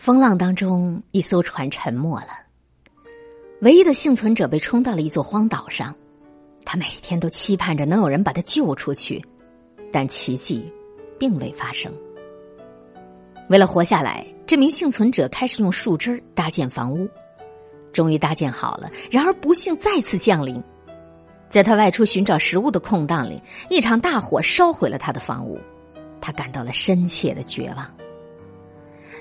风浪当中，一艘船沉没了。唯一的幸存者被冲到了一座荒岛上，他每天都期盼着能有人把他救出去，但奇迹并未发生。为了活下来，这名幸存者开始用树枝搭建房屋，终于搭建好了。然而不幸再次降临，在他外出寻找食物的空档里，一场大火烧毁了他的房屋，他感到了深切的绝望。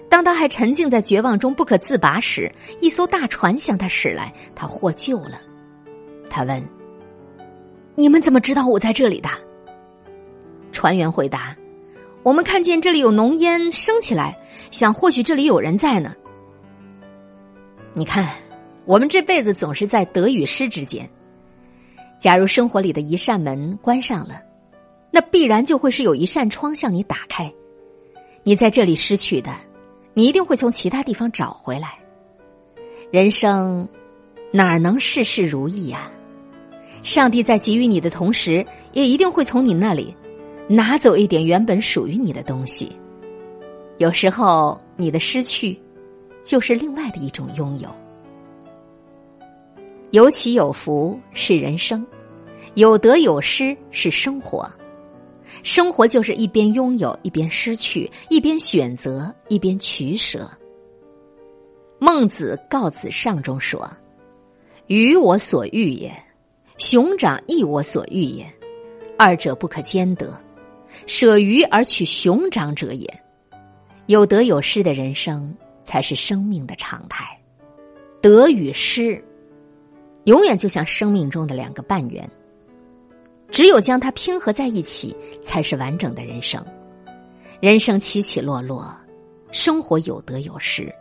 当他还沉浸在绝望中不可自拔时，一艘大船向他驶来，他获救了。他问：“你们怎么知道我在这里的？”船员回答：“我们看见这里有浓烟升起来，想或许这里有人在呢。”你看，我们这辈子总是在得与失之间。假如生活里的一扇门关上了，那必然就会是有一扇窗向你打开。你在这里失去的。你一定会从其他地方找回来。人生哪能事事如意呀？上帝在给予你的同时，也一定会从你那里拿走一点原本属于你的东西。有时候，你的失去就是另外的一种拥有。有起有伏是人生，有得有失是生活。生活就是一边拥有一边失去，一边选择一边取舍。孟子《告子上》中说：“鱼我所欲也，熊掌亦我所欲也，二者不可兼得。舍鱼而取熊掌者也。有得有失的人生才是生命的常态。得与失，永远就像生命中的两个半圆。”只有将它拼合在一起，才是完整的人生。人生起起落落，生活有得有失。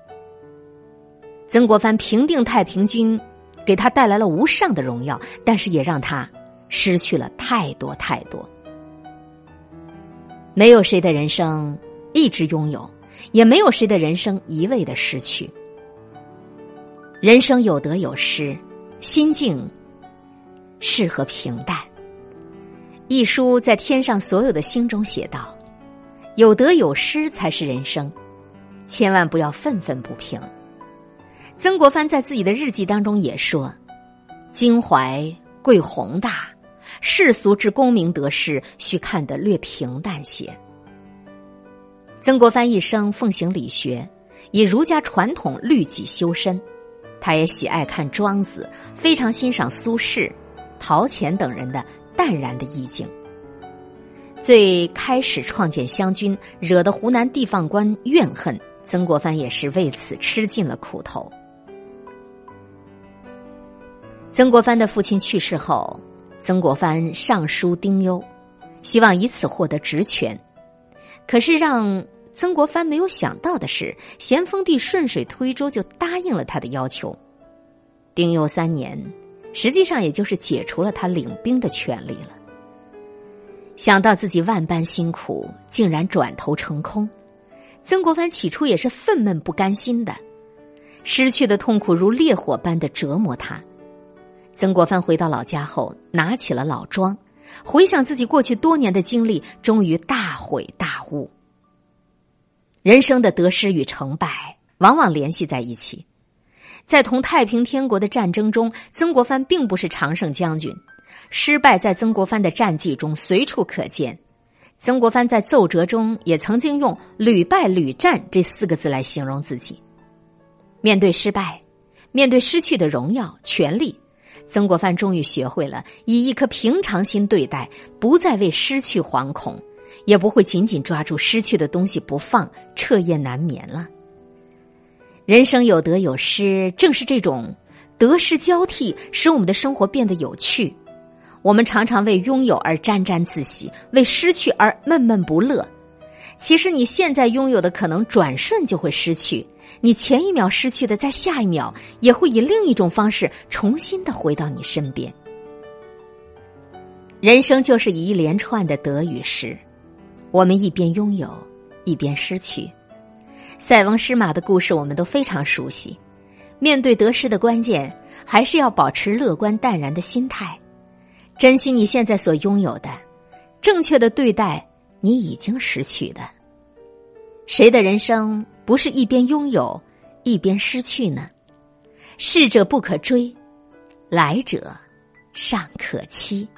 曾国藩平定太平军，给他带来了无上的荣耀，但是也让他失去了太多太多。没有谁的人生一直拥有，也没有谁的人生一味的失去。人生有得有失，心境适合平淡。一书在天上所有的星中写道：“有得有失才是人生，千万不要愤愤不平。”曾国藩在自己的日记当中也说：“襟怀贵宏大，世俗之功名得失，需看得略平淡些。”曾国藩一生奉行理学，以儒家传统律己修身，他也喜爱看庄子，非常欣赏苏轼、陶潜等人的。淡然的意境。最开始创建湘军，惹得湖南地方官怨恨，曾国藩也是为此吃尽了苦头。曾国藩的父亲去世后，曾国藩上书丁忧，希望以此获得职权。可是让曾国藩没有想到的是，咸丰帝顺水推舟就答应了他的要求。丁忧三年。实际上，也就是解除了他领兵的权利了。想到自己万般辛苦，竟然转头成空，曾国藩起初也是愤懑不甘心的。失去的痛苦如烈火般的折磨他。曾国藩回到老家后，拿起了老庄，回想自己过去多年的经历，终于大悔大悟。人生的得失与成败，往往联系在一起。在同太平天国的战争中，曾国藩并不是常胜将军，失败在曾国藩的战绩中随处可见。曾国藩在奏折中也曾经用“屡败屡战”这四个字来形容自己。面对失败，面对失去的荣耀、权力，曾国藩终于学会了以一颗平常心对待，不再为失去惶恐，也不会紧紧抓住失去的东西不放，彻夜难眠了。人生有得有失，正是这种得失交替，使我们的生活变得有趣。我们常常为拥有而沾沾自喜，为失去而闷闷不乐。其实你现在拥有的，可能转瞬就会失去；你前一秒失去的，在下一秒也会以另一种方式重新的回到你身边。人生就是一连串的得与失，我们一边拥有，一边失去。塞翁失马的故事我们都非常熟悉。面对得失的关键，还是要保持乐观淡然的心态，珍惜你现在所拥有的，正确的对待你已经失去的。谁的人生不是一边拥有一边失去呢？逝者不可追，来者尚可期。